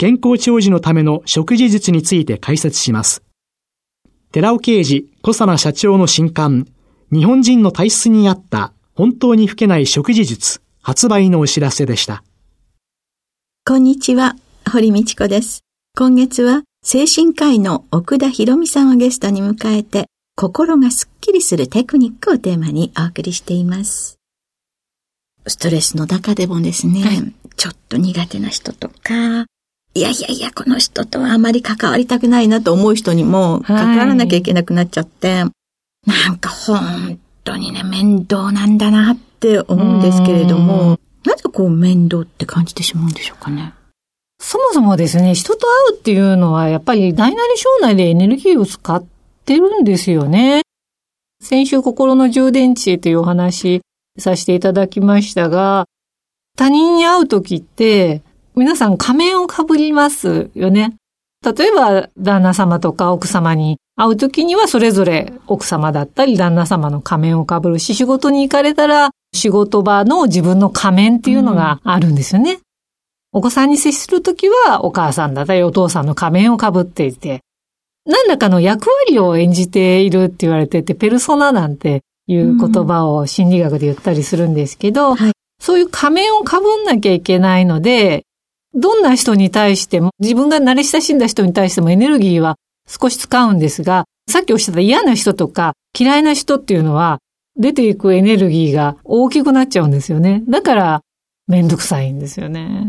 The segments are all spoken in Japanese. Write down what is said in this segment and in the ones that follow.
健康長寿のための食事術について解説します。寺尾啓二、小佐奈社長の新刊、日本人の体質に合った本当に老けない食事術発売のお知らせでした。こんにちは、堀道子です。今月は精神科医の奥田博美さんをゲストに迎えて、心がすっきりするテクニックをテーマにお送りしています。ストレスの中でもですね、はい、ちょっと苦手な人とか、いやいやいや、この人とはあまり関わりたくないなと思う人にも関わらなきゃいけなくなっちゃって、はい、なんか本当にね、面倒なんだなって思うんですけれども、なぜこう面倒って感じてしまうんでしょうかね。そもそもですね、人と会うっていうのは、やっぱり大なり小内でエネルギーを使ってるんですよね。先週心の充電池というお話させていただきましたが、他人に会うときって、皆さん仮面をかぶりますよね。例えば、旦那様とか奥様に会うときにはそれぞれ奥様だったり旦那様の仮面をかぶるし、仕事に行かれたら仕事場の自分の仮面っていうのがあるんですよね。うん、お子さんに接するときはお母さんだったりお父さんの仮面をかぶっていて、何らかの役割を演じているって言われてて、ペルソナなんていう言葉を心理学で言ったりするんですけど、うんはい、そういう仮面をかぶんなきゃいけないので、どんな人に対しても、自分が慣れ親しんだ人に対してもエネルギーは少し使うんですが、さっきおっしゃった嫌な人とか嫌いな人っていうのは、出ていくエネルギーが大きくなっちゃうんですよね。だから、めんどくさいんですよね。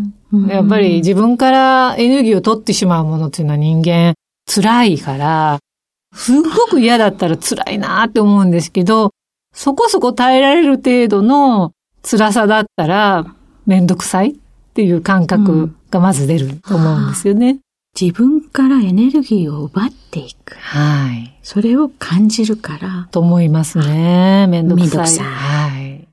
やっぱり自分からエネルギーを取ってしまうものっていうのは人間辛いから、すっごく嫌だったら辛いなって思うんですけど、そこそこ耐えられる程度の辛さだったらめんどくさいっていう感覚がまず出ると思うんですよね。自分からエネルギーを奪っていく。はい。それを感じるから。と思いますね。めんどくさい。めんどくさい。はい。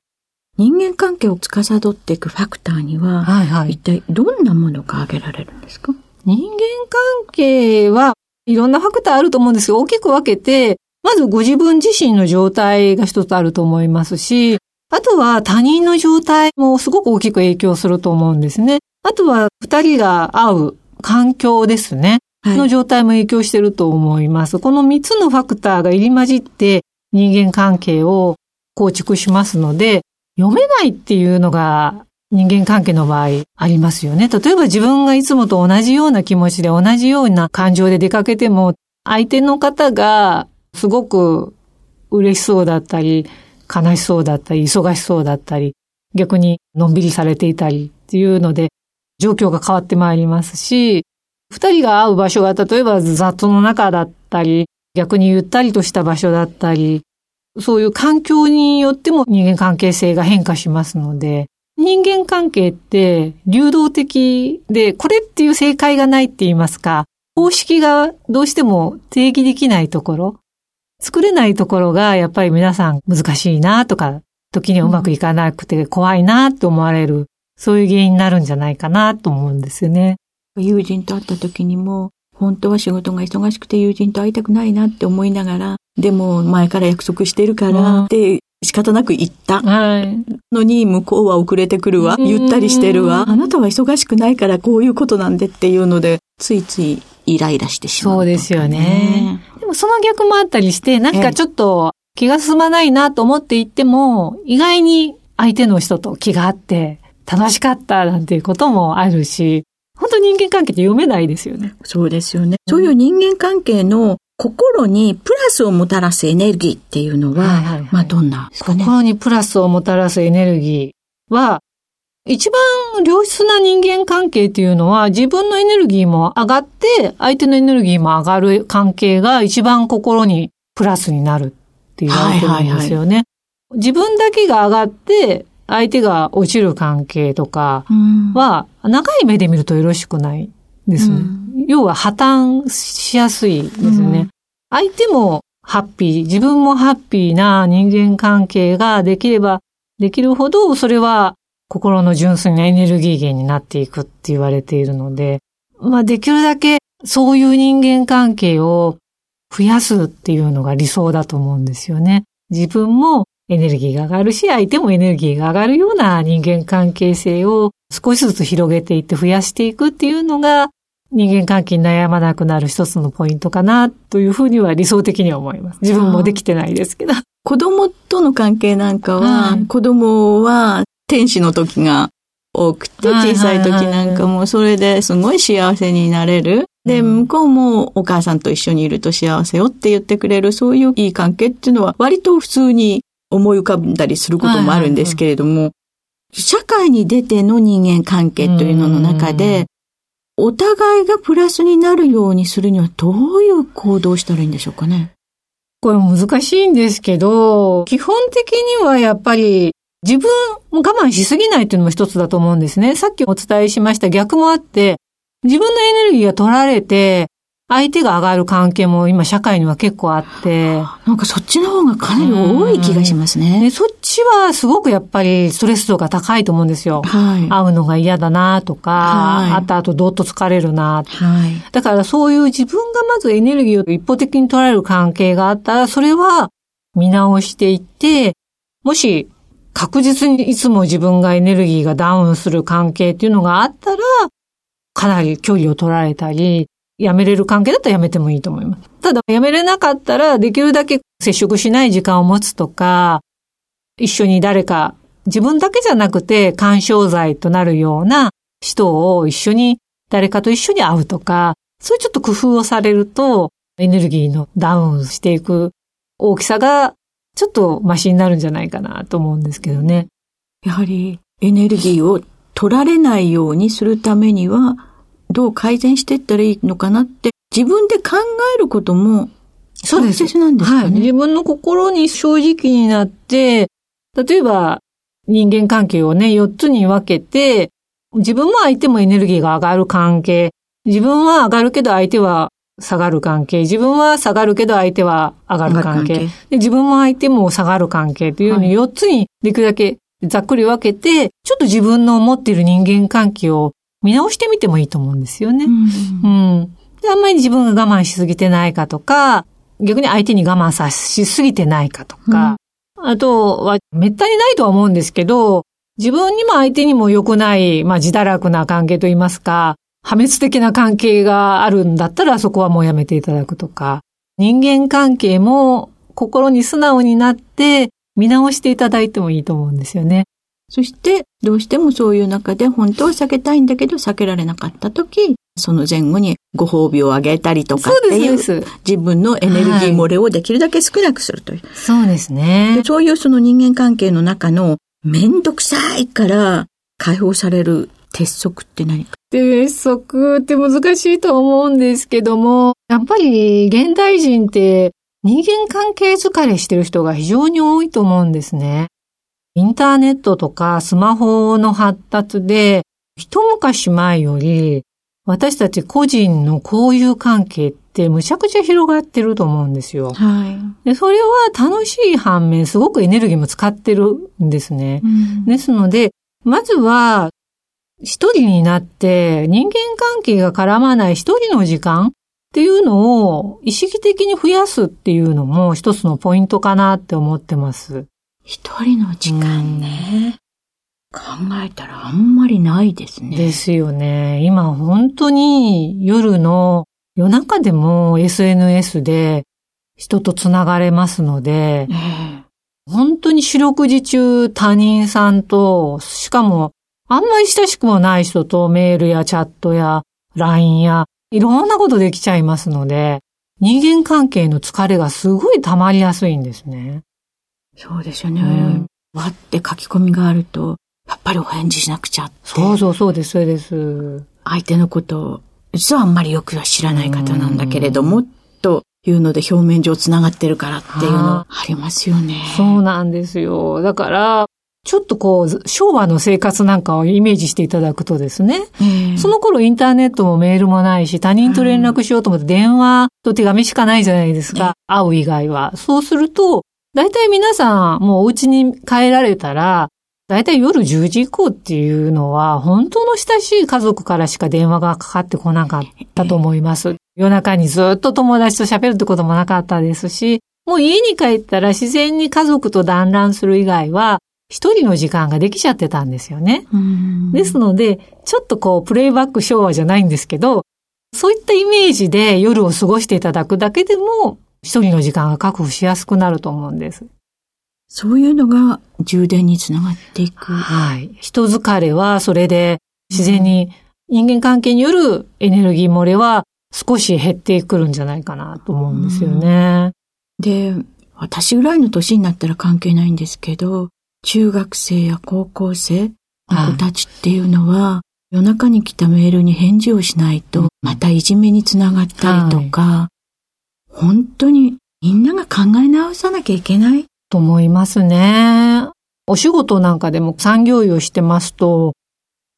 人間関係を司っていくファクターには、はいはい、一体どんなものが挙げられるんですか？人間関係はいろんなファクターあると思うんですけど、大きく分けて、まずご自分自身の状態が一つあると思いますし、あとは他人の状態もすごく大きく影響すると思うんですね。あとは二人が会う環境ですね。の状態も影響してると思います。この三つのファクターが入り混じって人間関係を構築しますので、読めないっていうのが人間関係の場合ありますよね。例えば自分がいつもと同じような気持ちで同じような感情で出かけても、相手の方がすごく嬉しそうだったり、悲しそうだったり、忙しそうだったり、逆にのんびりされていたりっていうので、状況が変わってまいりますし、二人が会う場所が例えば雑踏の中だったり、逆にゆったりとした場所だったり、そういう環境によっても人間関係性が変化しますので、人間関係って流動的で、これっていう正解がないって言いますか、方式がどうしても定義できないところ、作れないところがやっぱり皆さん難しいなとか、時にはうまくいかなくて怖いなと思われるそういう原因になるんじゃないかなと思うんですよね。友人と会った時にも、本当は仕事が忙しくて友人と会いたくないなって思いながら、でも前から約束してるからって仕方なく言った。のに向こうは遅れてくるわ、ゆったりしてるわ、あなたは忙しくないからこういうことなんでっていうので、ついついイライラしてしまう、そうですよね。その逆もあったりして、なんかちょっと気が進まないなと思って言っても、意外に相手の人と気があって、楽しかったなんていうこともあるし、本本当人間関係って読めないですよね。そうですよね。そういう人間関係の心にプラスをもたらすエネルギーっていうのは、はいはいはい、まあどんなね？心にプラスをもたらすエネルギーは、一番良質な人間関係っていうのは自分のエネルギーも上がって相手のエネルギーも上がる関係が一番心にプラスになるって言われてるんですよね。はいはいはい、自分だけが上がって相手が落ちる関係とかは長い目で見るとよろしくないですね。うん、要は破綻しやすいですね。うん、相手もハッピー、自分もハッピーな人間関係ができればできるほどそれは心の純粋なエネルギー源になっていくって言われているので、まあできるだけそういう人間関係を増やすっていうのが理想だと思うんですよね。自分もエネルギーが上がるし、相手もエネルギーが上がるような人間関係性を少しずつ広げていって増やしていくっていうのが人間関係に悩まなくなる一つのポイントかなというふうには理想的には思います。自分もできてないですけど。子供との関係なんかは、はい、子供は天使の時が多くて、小さい時なんかもそれですごい幸せになれる。で、向こうもお母さんと一緒にいると幸せよって言ってくれる、そういういい関係っていうのは割と普通に思い浮かんだりすることもあるんですけれども、社会に出ての人間関係というのの中で、お互いがプラスになるようにするにはどういう行動をしたらいいんでしょうかね？これ難しいんですけど、基本的にはやっぱり自分も我慢しすぎないっていうのも一つだと思うんですね。さっきお伝えしました逆もあって、自分のエネルギーが取られて、相手が上がる関係も今社会には結構あって。なんかそっちの方がかなり多い気がしますね。でそっちはすごくやっぱりストレス度が高いと思うんですよ。はい、会うのが嫌だなとか、はい、会った後どっと疲れるな、はい、だからそういう自分がまずエネルギーを一方的に取られる関係があったら、それは見直していって、もし確実にいつも自分がエネルギーがダウンする関係っていうのがあったら、かなり距離を取られたり、やめれる関係だったらやめてもいいと思います。ただ、やめれなかったら、できるだけ接触しない時間を持つとか、一緒に誰か、自分だけじゃなくて、干渉剤となるような人を一緒に、誰かと一緒に会うとか、そういうちょっと工夫をされると、エネルギーのダウンしていく大きさがちょっとマシになるんじゃないかなと思うんですけどね。やはりエネルギーを取られないようにするためには、どう改善していったらいいのかなって自分で考えることもそうです。大切なんですかね、はい。自分の心に正直になって、例えば人間関係をね、4つに分けて、自分も相手もエネルギーが上がる関係、自分は上がるけど相手は下がる関係。自分は下がるけど相手は上がる関係。で自分も相手も下がる関係というように4つにできるだけざっくり分けて、ちょっと自分の持っている人間関係を見直してみてもいいと思うんですよね。うん、うん。で、あんまり自分が我慢しすぎてないかとか、逆に相手に我慢さしすぎてないかとか、うん、あとは、めったにないとは思うんですけど、自分にも相手にも良くない、まあ、自堕落な関係といいますか、破滅的な関係があるんだったらそこはもうやめていただくとか、人間関係も心に素直になって見直していただいてもいいと思うんですよね。そして、どうしてもそういう中で本当は避けたいんだけど避けられなかった時、その前後にご褒美をあげたりとかっていう、自分のエネルギー漏れをできるだけ少なくするという。はい、そうですね。そういうその人間関係の中のめんどくさいから解放される鉄則って何か？鉄則って難しいと思うんですけども、やっぱり現代人って人間関係疲れしてる人が非常に多いと思うんですね。インターネットとかスマホの発達で、一昔前より私たち個人の交友関係ってむちゃくちゃ広がってると思うんですよ。はい。で、それは楽しい反面すごくエネルギーも使ってるんですね。うん、ですので、まずは一人になって人間関係が絡まない一人の時間っていうのを意識的に増やすっていうのも一つのポイントかなって思ってます。一人の時間ね。考えたらあんまりないですね。ですよね。今本当に夜の夜中でも SNS で人と繋がれますので、本当に四六時中他人さんと、しかもあんまり親しくもない人とメールやチャットや LINE やいろんなことできちゃいますので、人間関係の疲れがすごい溜まりやすいんですね。そうですよね。うん、わって書き込みがあると、やっぱりお返事しなくちゃって。そうそうそうです、そうです。相手のことを、実はあんまりよくは知らない方なんだけれども、というので表面上つながってるからっていうのありますよね。そうなんですよ。だから、ちょっとこう、昭和の生活なんかをイメージしていただくとですね、その頃インターネットもメールもないし、他人と連絡しようと思って電話と手紙しかないじゃないですか、会う以外は。そうすると、大体皆さんもうお家に帰られたら、大体夜10時以降っていうのは、本当の親しい家族からしか電話がかかってこなかったと思います。夜中にずっと友達と喋るってこともなかったですし、もう家に帰ったら自然に家族と団らんする以外は、一人の時間ができちゃってたんですよね。ですので、ちょっとこう、プレイバック昭和じゃないんですけど、そういったイメージで夜を過ごしていただくだけでも、一人の時間が確保しやすくなると思うんです。そういうのが充電につながっていく。はい。人疲れはそれで自然に人間関係によるエネルギー漏れは少し減ってくるんじゃないかなと思うんですよね。で、私ぐらいの年になったら関係ないんですけど、中学生や高校生の子たちっていうのは、はい、夜中に来たメールに返事をしないと、またいじめにつながったりとか、はい、本当にみんなが考え直さなきゃいけないと思いますね。お仕事なんかでも産業医をしてますと、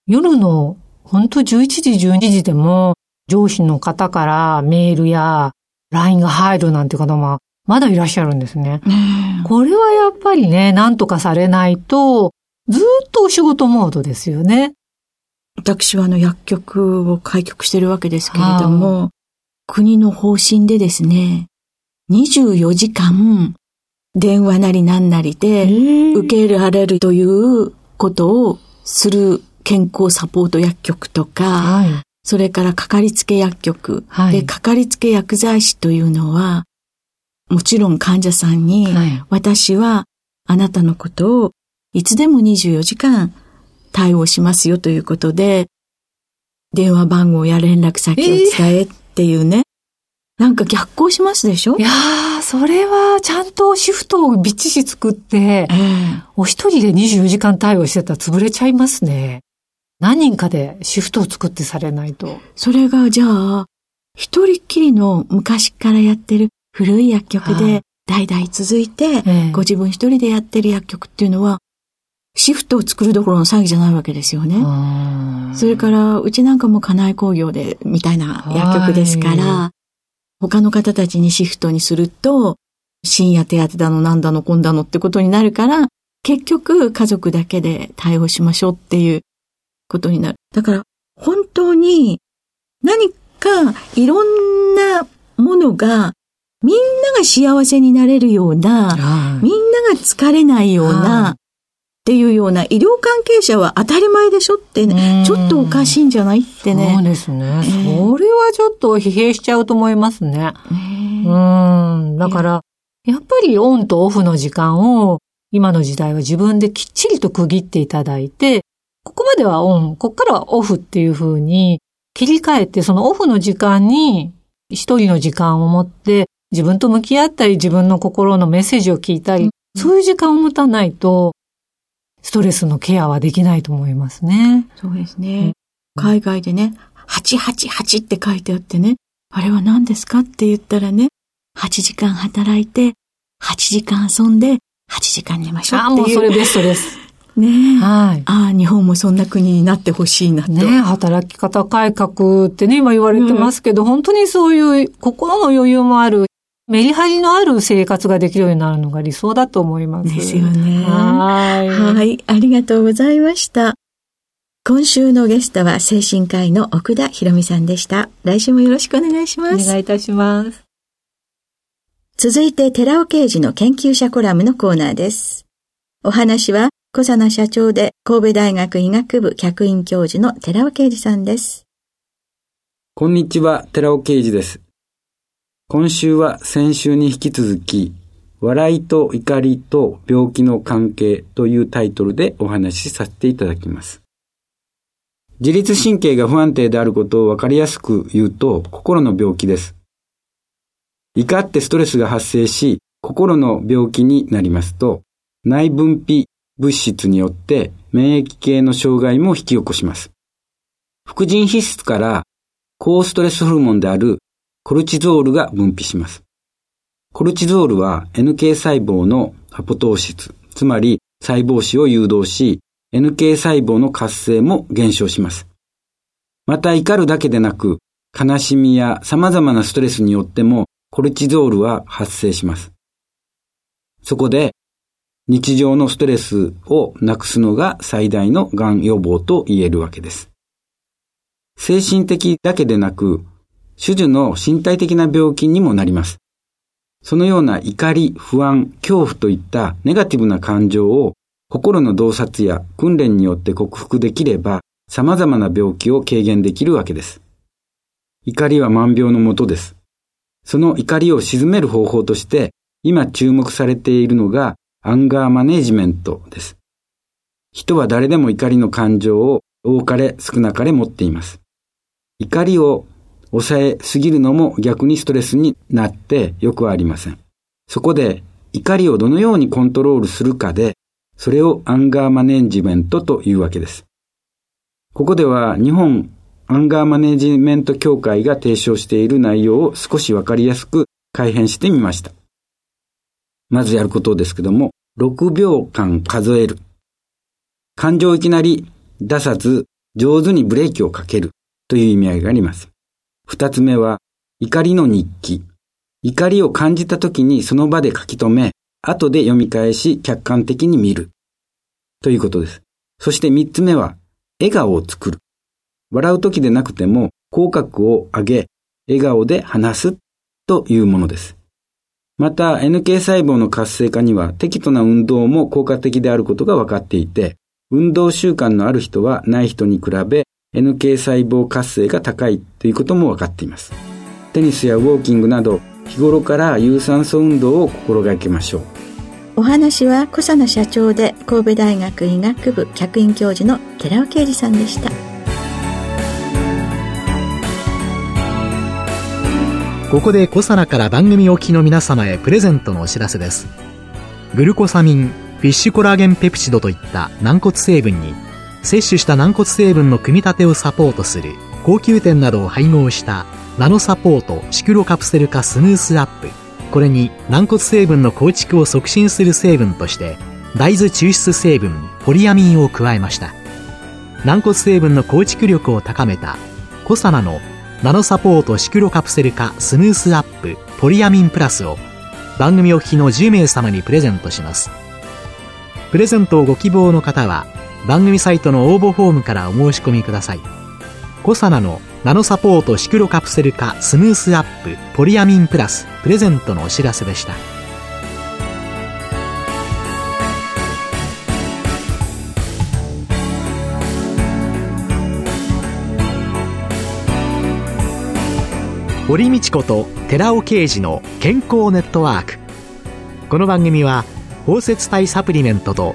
夜の本当11時12時でも上司の方からメールや LINE が入るなんて方もまだいらっしゃるんですね。これはやっぱりね、なんとかされないと、ずっとお仕事モードですよね。私はあの薬局を開局してるわけですけれども、国の方針でですね、24時間電話なりなんなりで受けられるということをする健康サポート薬局とか、はい、それからかかりつけ薬局、はい、で、かかりつけ薬剤師というのは、もちろん患者さんに、はい、私はあなたのことをいつでも24時間対応しますよということで、電話番号や連絡先を伝えっていうね、なんか逆行しますでしょ？いやー、それはちゃんとシフトをびっちし作って、えー、お一人で24時間対応してたら潰れちゃいますね。何人かでシフトを作ってされないと。それがじゃあ、一人っきりの昔からやってる古い薬局で代々続いて、えー、ご自分一人でやってる薬局っていうのは、シフトを作るどころの詐欺じゃないわけですよね。それから、うちなんかも家内工業で、みたいな薬局ですから、他の方たちにシフトにすると、深夜手当だのなんだのこんだのってことになるから、結局家族だけで対応しましょうっていうことになる。だから本当に何かいろんなものがみんなが幸せになれるような、みんなが疲れないような、っていうような医療関係者は当たり前でしょってね、ちょっとおかしいんじゃないってね。そうですね。えー、それはちょっと疲弊しちゃうと思いますね。えー、うん。だから、やっぱりオンとオフの時間を今の時代は自分できっちりと区切っていただいて、ここまではオン、ここからはオフっていう風に切り替えて、そのオフの時間に一人の時間を持って自分と向き合ったり自分の心のメッセージを聞いたり、そういう時間を持たないと、ストレスのケアはできないと思いますね。そうですね。海外でね、888って書いてあってね、あれは何ですかって言ったらね、8時間働いて、8時間遊んで、8時間寝ましょうっていう。あ、もうそれベストです。ねえ。はい。ああ、日本もそんな国になってほしいなと。ね働き方改革ってね、今言われてますけど、うん、本当にそういう心の余裕もあるメリハリのある生活ができるようになるのが理想だと思います。ですよね。はい。はい。ありがとうございました。今週のゲストは精神科医の奥田博美さんでした。来週もよろしくお願いします。お願いいたします。続いて、寺尾刑事の研究者コラムのコーナーです。お話は、小佐奈社長で神戸大学医学部客員教授の寺尾啓二さんです。こんにちは、寺尾啓二です。今週は先週に引き続き、笑いと怒りと病気の関係というタイトルでお話しさせていただきます。自律神経が不安定であることをわかりやすく言うと、心の病気です。怒ってストレスが発生し、心の病気になりますと、内分泌物質によって免疫系の障害も引き起こします。副腎皮質から高ストレスホルモンであるコルチゾールが分泌します。コルチゾールは NK 細胞のアポトーシス、つまり細胞死を誘導し、NK 細胞の活性も減少します。また怒るだけでなく、悲しみや様々なストレスによってもコルチゾールは発生します。そこで、日常のストレスをなくすのが最大のがん予防と言えるわけです。精神的だけでなく、種々の身体的な病気にもなります。そのような怒り、不安、恐怖といったネガティブな感情を心の洞察や訓練によって克服できれば、様々な病気を軽減できるわけです。怒りは万病のもとです。その怒りを鎮める方法として、今注目されているのがアンガーマネジメントです。人は誰でも怒りの感情を多かれ少なかれ持っています。怒りを抑えすぎるのも逆にストレスになってよくありません。そこで怒りをどのようにコントロールするかでそれをアンガーマネジメントというわけです。ここでは日本アンガーマネジメント協会が提唱している内容を少しわかりやすく改変してみました。まずやることですけども、6秒間数える。感情をいきなり出さず上手にブレーキをかけるという意味合いがあります。二つ目は、怒りの日記。怒りを感じた時にその場で書き留め、後で読み返し客観的に見る。ということです。そして三つ目は、笑顔を作る。笑う時でなくても、口角を上げ、笑顔で話すというものです。また、NK 細胞の活性化には適度な運動も効果的であることが分かっていて、運動習慣のある人はない人に比べ、NK 細胞活性が高いということも分かっています。テニスやウォーキングなど日頃から有酸素運動を心がけましょう。お話は小佐奈社長で神戸大学医学部客員教授の寺尾啓二さんでした。ここで小佐奈から番組お聞きの皆様へプレゼントのお知らせです。グルコサミンフィッシュコラーゲンペプチドといった軟骨成分に摂取した軟骨成分の組み立てをサポートする。高級店などを配合したナノサポートシクロカプセル化スムースアップ。これに軟骨成分の構築を促進する成分として大豆抽出成分ポリアミンを加えました。軟骨成分の構築力を高めたコサナのナノサポートシクロカプセル化スムースアップポリアミンプラスを番組お聞きの10名様にプレゼントします。プレゼントをご希望の方は番組サイトの応募フォームからお申し込みください。コサナのナノサポートシクロカプセル化スムースアップポリアミンプラスプレゼントのお知らせでした。堀道子と寺尾啓二の健康ネットワーク。この番組は包摂体サプリメントと